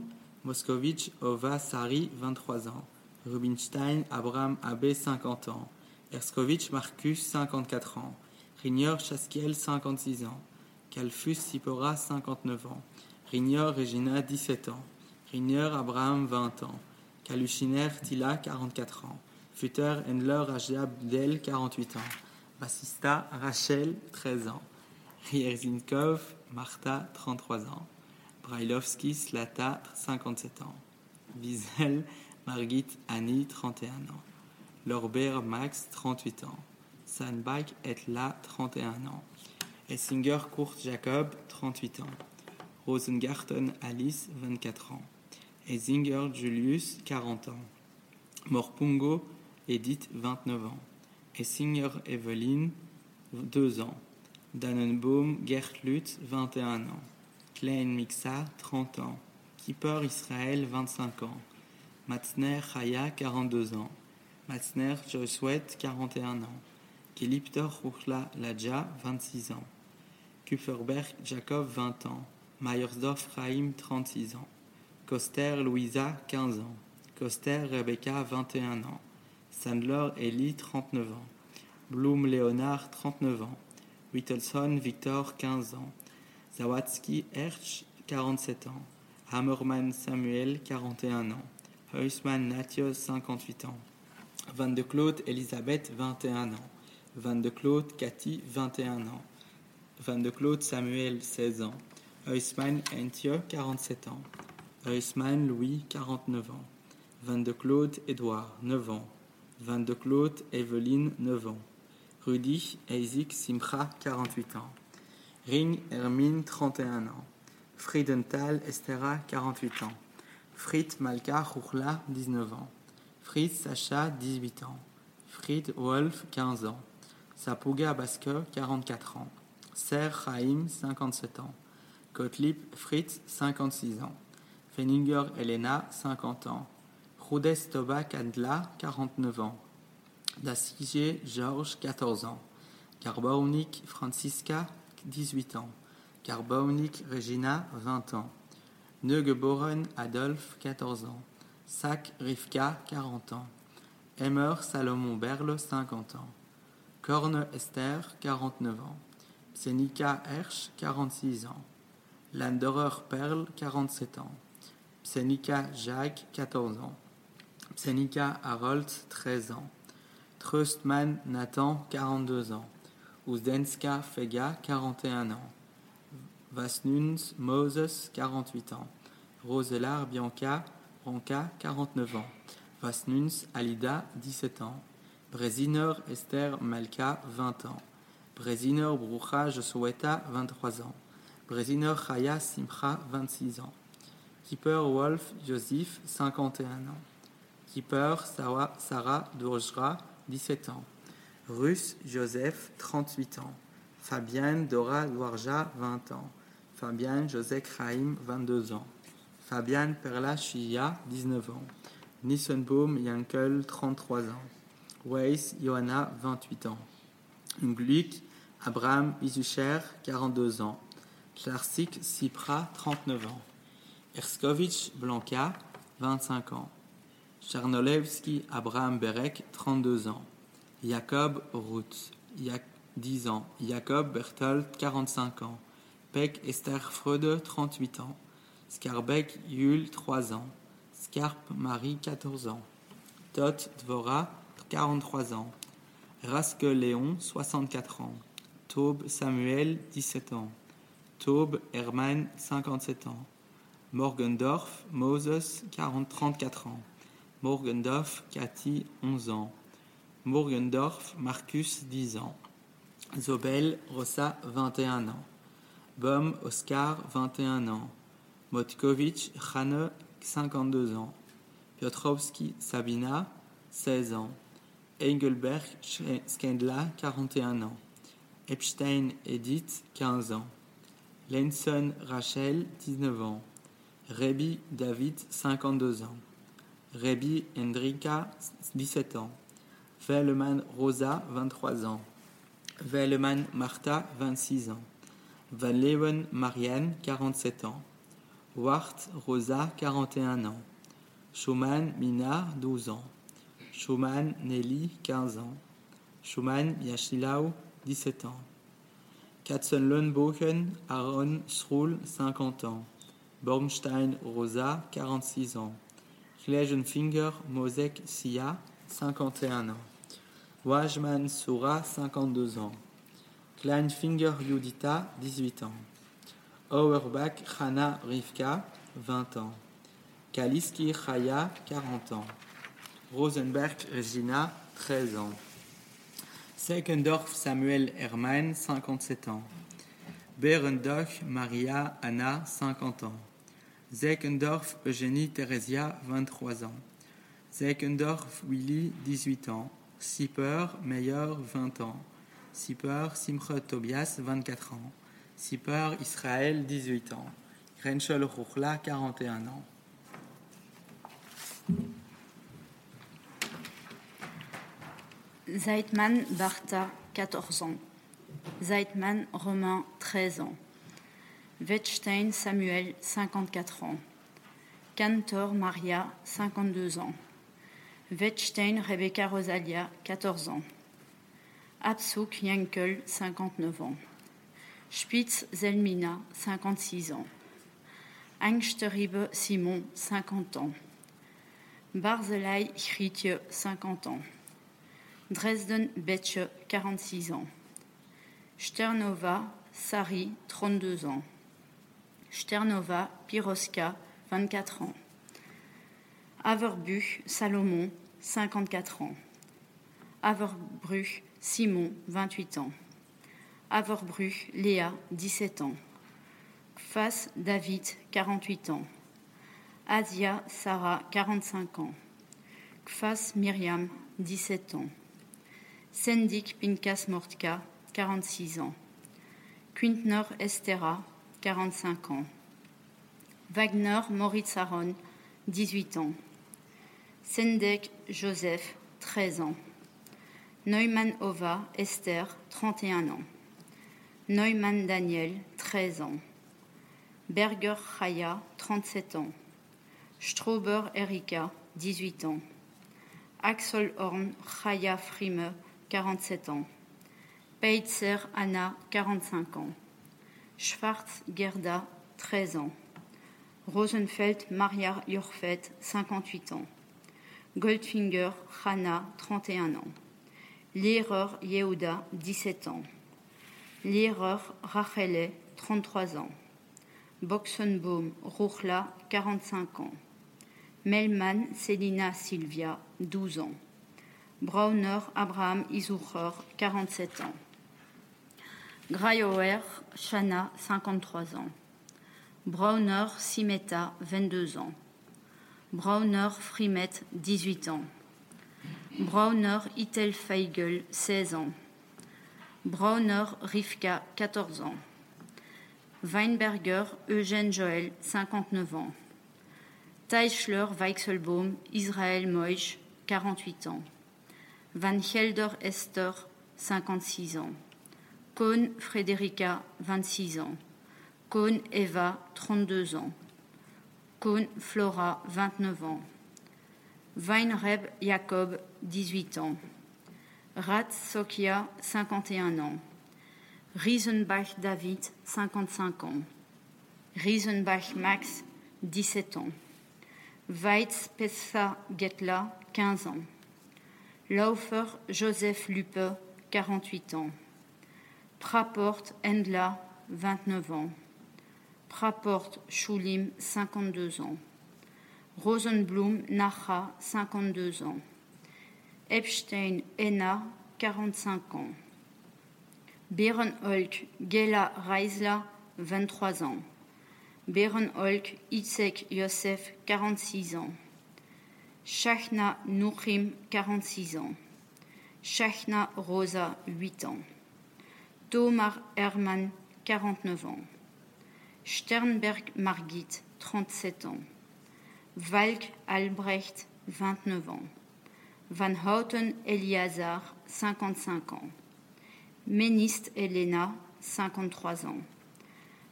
[SPEAKER 4] Moscovitch Ova Sari, 23 ans. Rubinstein Abraham Abbé, 50 ans. Erskovitch Marcus, 54 ans. Rignor Chaskiel, 56 ans. Calfus Sipora, 59 ans. Rignor Regina, 17 ans. Rignor Abraham, 20 ans. Kalushiner Tila, 44 ans. Futter Endler Rajia Bdel, 48 ans. Bassista Rachel, 13 ans. Rierzinkov Martha, 33 ans. Brailovski Slata, 57 ans. Wiesel Margit Annie, 31 ans. Lorbert Max, 38 ans. Sandbach Etla, 31 ans. Essinger Kurt Jacob, 38 ans. Rosengarten Alice, 24 ans. Essinger Julius, 40 ans. Morpungo Edith, 29 ans. Essinger Evelyn, 2 ans. Dannenbaum Gertlut, 21 ans. Klein Mixa, 30 ans. Kipper Israël, 25 ans. Matzner Chaya, 42 ans. Matzner Josuet, 41 ans. Keliptor Ruchla Ladja, 26 ans. Kupferberg Jacob, 20 ans. Meyersdorf Chaim, 36 ans. Koster Louisa, 15 ans. Koster Rebecca, 21 ans. Sandler Eli, 39 ans. Blum Léonard, 39 ans. Whittelson Victor, 15 ans. Zawadzki Hersch, 47 ans. Hammerman Samuel, 41 ans. Huisman Nathios, 58 ans. Van de Claude Elisabeth, 21 ans. Van de Claude Cathy, 21 ans. Van de Claude Samuel, 16 ans. Huisman Entio, 47 ans. Huisman Louis, 49 ans. Van de Claude Édouard, 9 ans. Van de Claude Evelyne, 9 ans. Rudy Isaac Simcha, 48 ans. Ring Hermine, 31 ans. Friedenthal Estera, 48 ans. Fritz Malka Rourla, 19 ans. Fritz Sacha, 18 ans. Fried Wolf, 15 ans. Sapuga Basker, 44 ans. Ser Chaim, 57 ans. Gottlieb Fritz, 56 ans. Feninger Elena, 50 ans. Rudes Toba Kandla, 49 ans. Dassige Georges, 14 ans. Garbaunik Francisca, 18 ans. Garbaunik Regina, 20 ans. Neugeboren Adolphe, 14 ans. Sac Rivka, 40 ans. Emmer Salomon Berle, 50 ans. Korne Esther, 49 ans. Psenika Hersch, 46 ans. Landerer Perle, 47 ans. Psenika Jacques, 14 ans. Psenika Harold, 13 ans. Trustman Nathan, 42 ans. Uzdenska Fega, 41 ans. Vasnuns Moses, 48 ans. Roselar Bianca Branca, 49 ans. Vasnuns Alida, 17 ans. Breziner Esther Malka, 20 ans. Breziner Brucha Josueta, 23 ans. Breziner Chaya Simcha, 26 ans. Kipper Wolf Joseph, 51 ans. Kipper Sarah, Sarah Dorjra, 17 ans. Russe Joseph, 38 ans. Fabienne Dora Douarja, 20 ans. Fabian José Chaim, 22 ans. Fabian Perla Shia, 19 ans. Nissenbaum Yankel, 33 ans. Weiss Johanna, 28 ans. Ngluik Abraham Isucher, 42 ans. Klarsik Sipra, 39 ans. Erskovitch Blanca, 25 ans. Charnolevski Abraham Berek, 32 ans. Jacob Ruth, 10 ans. Jacob Berthold, 45 ans. Peck Esther Freude, 38 ans. Skarbek Yul, 3 ans. Scarp Marie, 14 ans. Tot Dvora, 43 ans. Raske Léon, 64 ans. Taube Samuel, 17 ans. Taube Hermann, 57 ans. Morgendorf Moses, 40, 34 ans. Morgendorf Cathy, 11 ans. Morgendorf Marcus, 10 ans. Zobel Rossa, 21 ans. Bom Oscar, 21 ans. Motkovitch Hane, 52 ans. Piotrowski Sabina, 16 ans. Engelberg Skendla, 41 ans. Epstein Edith, 15 ans. Lenson Rachel, 19 ans. Rebi David, 52 ans. Rebi Hendrika, 17 ans. Velleman Rosa, 23 ans. Velleman Martha, 26 ans. Van Leeuwen Marianne, 47 ans. Wart Rosa, 41 ans. Schumann Mina, 12 ans. Schumann Nelly, 15 ans. Schumann Yashilau, 17 ans. Katzenlönbogen Aaron Schroul, 50 ans. Bornstein Rosa, 46 ans. Klegenfinger Mosek Sia, 51 ans. Wajman Sura, 52 ans. Kleinfinger Judita, 18 ans. Auerbach Hana Rivka, 20 ans. Kaliski Chaya, 40 ans. Rosenberg Regina, 13 ans. Seckendorf Samuel Hermann, 57 ans. Berendoch Maria Anna, 50 ans. Zeckendorf Eugénie Theresia, 23 ans. Zeckendorf Willy, 18 ans. Sipper Meyer, 20 ans. Sipper Simcha Tobias, 24 ans. Sipper Israël, 18 ans. Renchel Ruchla, 41 ans.
[SPEAKER 5] Zeitman Bartha, 14 ans. Zeitman Romain, 13 ans. Wettstein Samuel, 54 ans. Cantor Maria, 52 ans. Wettstein Rebecca Rosalia, 14 ans. Absuk Yankel, 59 ans. Spitz Zelmina, 56 ans. Angsteribe Simon, 50 ans. Barzelaï Chritje, 50 ans. Dresden Betche, 46 ans. Sternova Sari, 32 ans. Sternova Piroska, 24 ans. Averbru Salomon, 54 ans. Averbru Simon, 28 ans. Averbru Léa, 17 ans. Kfas David, 48 ans. Asia Sarah, 45 ans. Kfas Myriam, 17 ans. Sendik Pinkas Mortka, 46 ans. Quintner Estera, 45 ans. Wagner Moritz Aaron, 18 ans. Sendek Joseph, 13 ans. Neumann Ova Esther, 31 ans. Neumann Daniel, 13 ans. Berger Chaya, 37 ans. Strauber Erika, 18 ans. Axel Horn Chaya Frime, 47 ans. Peitzer Anna, 45 ans. Schwarz Gerda, 13 ans. Rosenfeld Maria Jorfet, 58 ans. Goldfinger Hana, 31 ans. Lehrer Yehuda, 17 ans. Lehrer Rachele, 33 ans. Boxenbaum Ruchla, 45 ans. Melman Selina Silvia, 12 ans. Brauner Abraham Isucher, 47 ans. Grayoer Shana, 53 ans. Brauner Simeta, 22 ans. Brauner Frimet, 18 ans. Brauner Itel Feigel, 16 ans. Brauner Rivka, 14 ans. Weinberger Eugène Joël, 59 ans. Teichler Weichselbaum Israël Moïse, 48 ans. Van Helder Esther, 56 ans. Kohn Frédérica, 26 ans. Kohn Eva, 32 ans. Kohn Flora, 29 ans. Weinreb Jacob, 18 ans. Rat Sokia, 51 ans. Riesenbach David, 55 ans. Riesenbach Max, 17 ans. Weitz Pessa Getla, 15 ans. Laufer Joseph Lupe, 48 ans. Praport Endla, 29 ans. Praport Schulim, 52 ans. Rosenblum Nacha, 52 ans. Epstein Enna, 45 ans. Berenholk Gela Reisler, 23 ans. Berenholk Itzek Yosef, 46 ans. Shachna Nuchim, 46 ans. Shachna Rosa, 8 ans. Tomar Hermann, 49 ans. Sternberg Margit, 37 ans. Walk Albrecht, 29 ans. Van Houten Eliazar, 55 ans. Méniste Elena, 53 ans.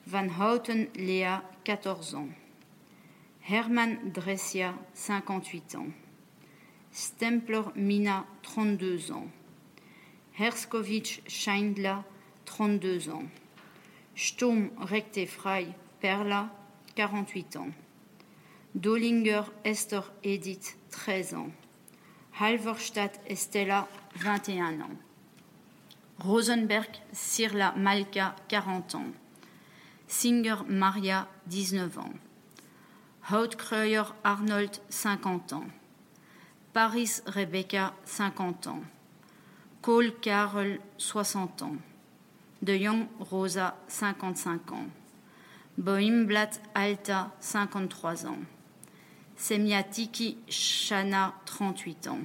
[SPEAKER 5] Van Houten Léa, 14 ans. Herman Dressia, 58 ans. Stempler Mina, 32 ans. Herskovitch Scheindla, 32 ans. Sturm Recte Frey Perla, 48 ans. Dollinger Esther Edith, 13 ans. Halverstadt Estella, 21 ans. Rosenberg Sirla Malka, 40 ans. Singer Maria, 19 ans. Houtkruyer Arnold, 50 ans. Paris Rebecca, 50 ans. Cole Carol, 60 ans. De Jong Rosa, 55 ans. Boimblatt Alta, 53 ans. Semiatiki Shana, 38 ans.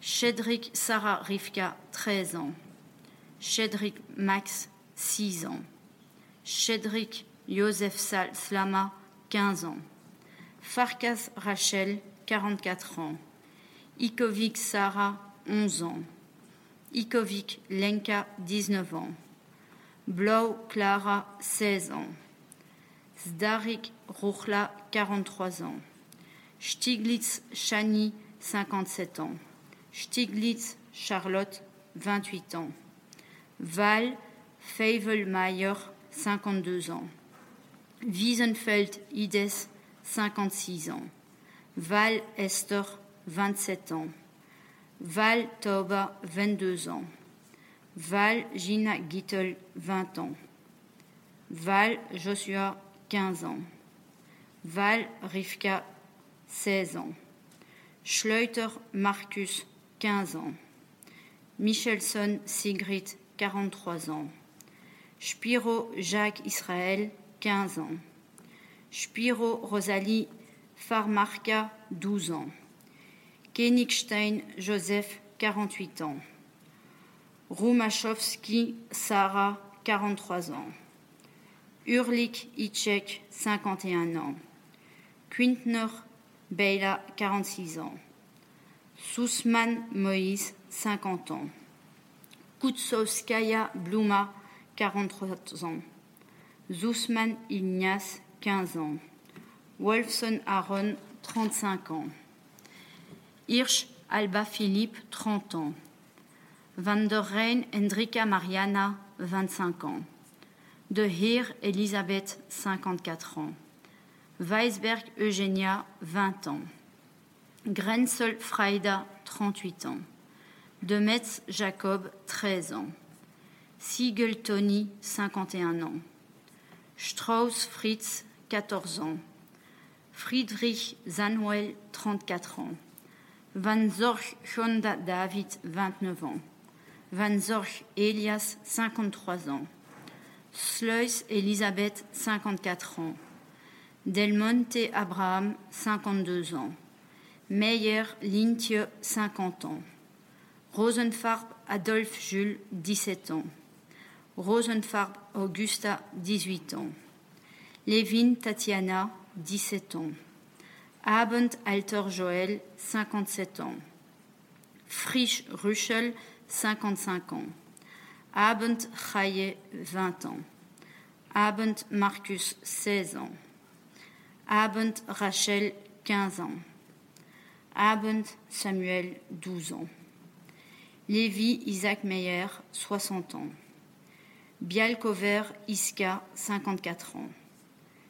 [SPEAKER 5] Shedrick Sarah Rivka, 13 ans. Shedrick Max, 6 ans. Shedrick Joseph Slama, 15 ans. Farkas Rachel, 44 ans. Ikovic Sarah, 11 ans. Ikovic Lenka, 19 ans. Blau Clara, 16 ans. Zdarik Ruchla, 43 ans. Stiglitz Shani, 57 ans. Stiglitz Charlotte, 28 ans. Val Feivelmayer, 52 ans. Wiesenfeld Ides, 56 ans. Val Esther, 27 ans. Val Toba, 22 ans. Val Gina Gittel, 20 ans. Val Joshua, 15 ans. Val Rivka, 16 ans. Schleuter Marcus, 15 ans. Michelson Sigrid, 43 ans. Spiro Jacques Israël, 15 ans. Spiro Rosalie Farmarka, 12 ans. Kenigstein Joseph, 48 ans. Rumachowski Sarah, 43 ans. Urlik Itchek, 51 ans. Quintner Beila, 46 ans. Sousman Moïse, 50 ans. Kutsovskaya Bluma, 43 ans. Zusman Ignace, 15 ans. Wolfson Aaron, 35 ans. Hirsch Alba Philippe, 30 ans. Van der Rijn Hendrika Mariana, 25 ans. De Heer Elisabeth, 54 ans. Weisberg Eugenia, 20 ans. Grenzel Freida, 38 ans. De Metz Jacob, 13 ans. Siegel Tony, 51 ans. Strauss Fritz, 14 ans. Friedrich Sanuel, 34 ans. Van Zorch Honda David, 29 ans. Van Zorch Elias, 53 ans. Sluis Elisabeth, 54 ans. Del Monte Abraham, 52 ans. Meyer Lintje, 50 ans. Rosenfarb Adolphe Jules, 17 ans. Rosenfarb Augusta, 18 ans. Levin Tatiana, 17 ans. Abend Alter Joël, 57 ans. Frisch Ruschel, 55 ans. Abend Chaye, 20 ans. Abend Marcus, 16 ans. Abend Rachel, 15 ans. Abend Samuel, 12 ans. Lévi Isaac Meyer, 60 ans. Bialkover Iska, 54 ans.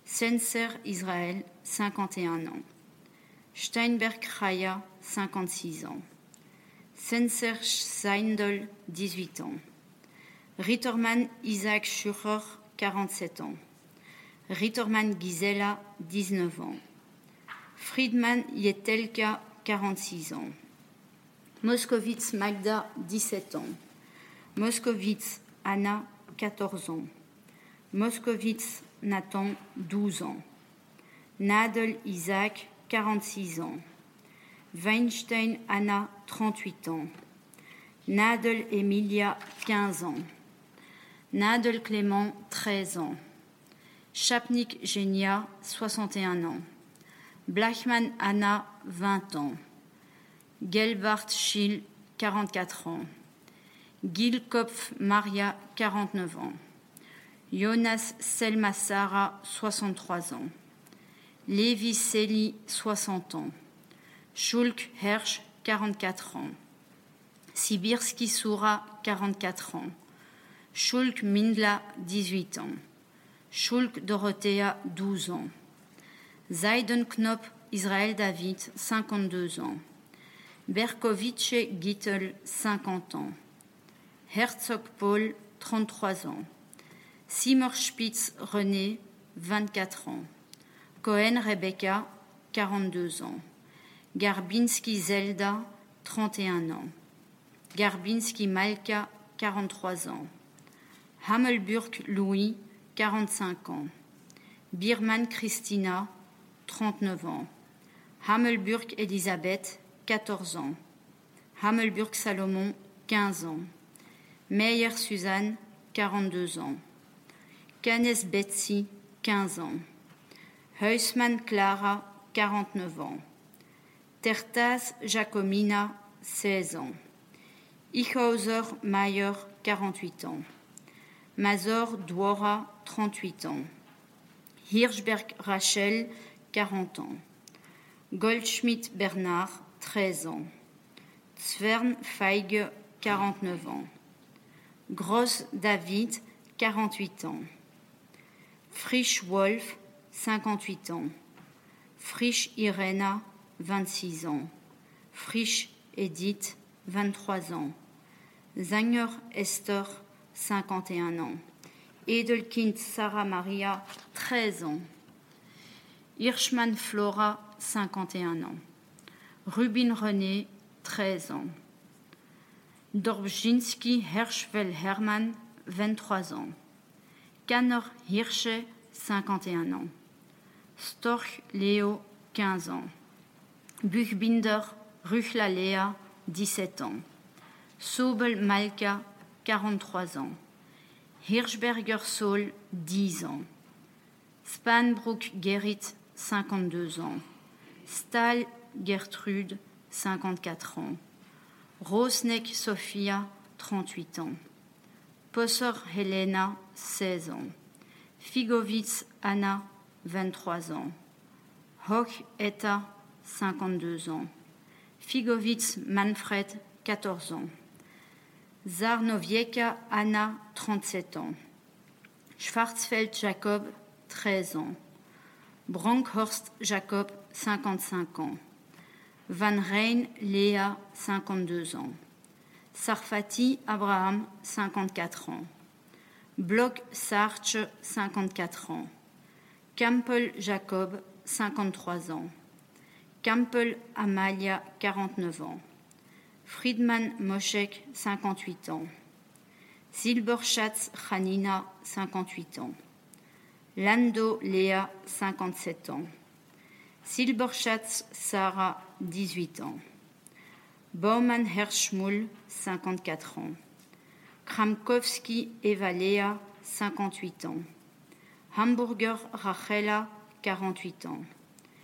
[SPEAKER 5] Senser Israël, 51 ans. Steinberg Chaya, 56 ans. Senser Seindel, 18 ans. Rittermann Isaac Schucher, 47 ans. Rittermann Gisela, 19 ans. Friedman Yetelka, 46 ans. Moskovitz Magda, 17 ans. Moskovitz Anna, 14 ans. Moskovitz Nathan, 12 ans. Nadel Isaac, 46 ans. Weinstein Anna, 38 ans. Nadel Emilia, 15 ans. Nadel Clément, 13 ans. Chapnik Genia, 61 ans. Blachman Anna, 20 ans. Gelbart Schill, 44 ans. Gilkopf Maria, 49 ans. Jonas Selma Sarah, 63 ans. Lévi Seli, 60 ans. Schulk Hersch, 44 ans. Sibirski Soura, 44 ans. Schulk Mindla, 18 ans. Schulk Dorothea, 12 ans. Knop Israël David, 52 ans. Berkovice Gittel, 50 ans. Herzog Paul, 33 ans. Simmerspitz René, 24 ans. Cohen Rebecca, 42 ans. Garbinski Zelda, 31 ans. Garbinski Malka, 43 ans. Hammelburg Louis, 45 ans. Birman Christina, 39 ans. Hammelburg Elisabeth, 14 ans. Hammelburg Salomon, 15 ans. Meyer Suzanne, 42 ans. Canes Betsy, 15 ans. Heusmann Clara, 49 ans. Tertas Jacomina, 16 ans. Ichhauser Mayer, 48 ans. Mazor Dwora, 38 ans. Hirschberg Rachel, 40 ans. Goldschmidt Bernard, 13 ans. Zwern Feige, 49 ans. Gross David, 48 ans. Frisch Wolf, 58 ans. Frisch Irena, 26 ans. Frisch Edith, 23 ans. Zanger Esther, 51 ans. Edelkind Sarah Maria, 13 ans. Hirschman Flora, 51 ans. Rubin René, 13 ans. Dorbzinski Herschwell Hermann, 23 ans. Kanner Hirsche, 51 ans. Storch Léo, 15 ans. Buchbinder Ruchla Lea, 17 ans. Sobel Malka, 43 ans. Hirschberger Saul, 10 ans. Spanbrook Gerrit, 52 ans. Stahl Gertrude, 54 ans. Rosnek Sofia, 38 ans. Posser Helena, 16 ans. Figovitz Anna, 23 ans. Hoch Etta, 52 ans. Figovitz Manfred, 14 ans. Zarnovieka Anna, 37 ans. Schwarzfeld Jacob, 13 ans. Bronkhorst Jacob, 55 ans. Van Rijn Léa, 52 ans. Sarfati Abraham, 54 ans. Bloch Sarch, 54 ans. Campbell Jacob, 53 ans. Campbell Amalia, 49 ans. Friedman Moshek, 58 ans. Silberschatz Hanina, 58 ans. Lando Léa, 57 ans. Silberschatz Sarah, 18 ans. Baumann Herschmull, 54 ans. Kramkowski Evalea, 58 ans. Hamburger Rachela, 48 ans.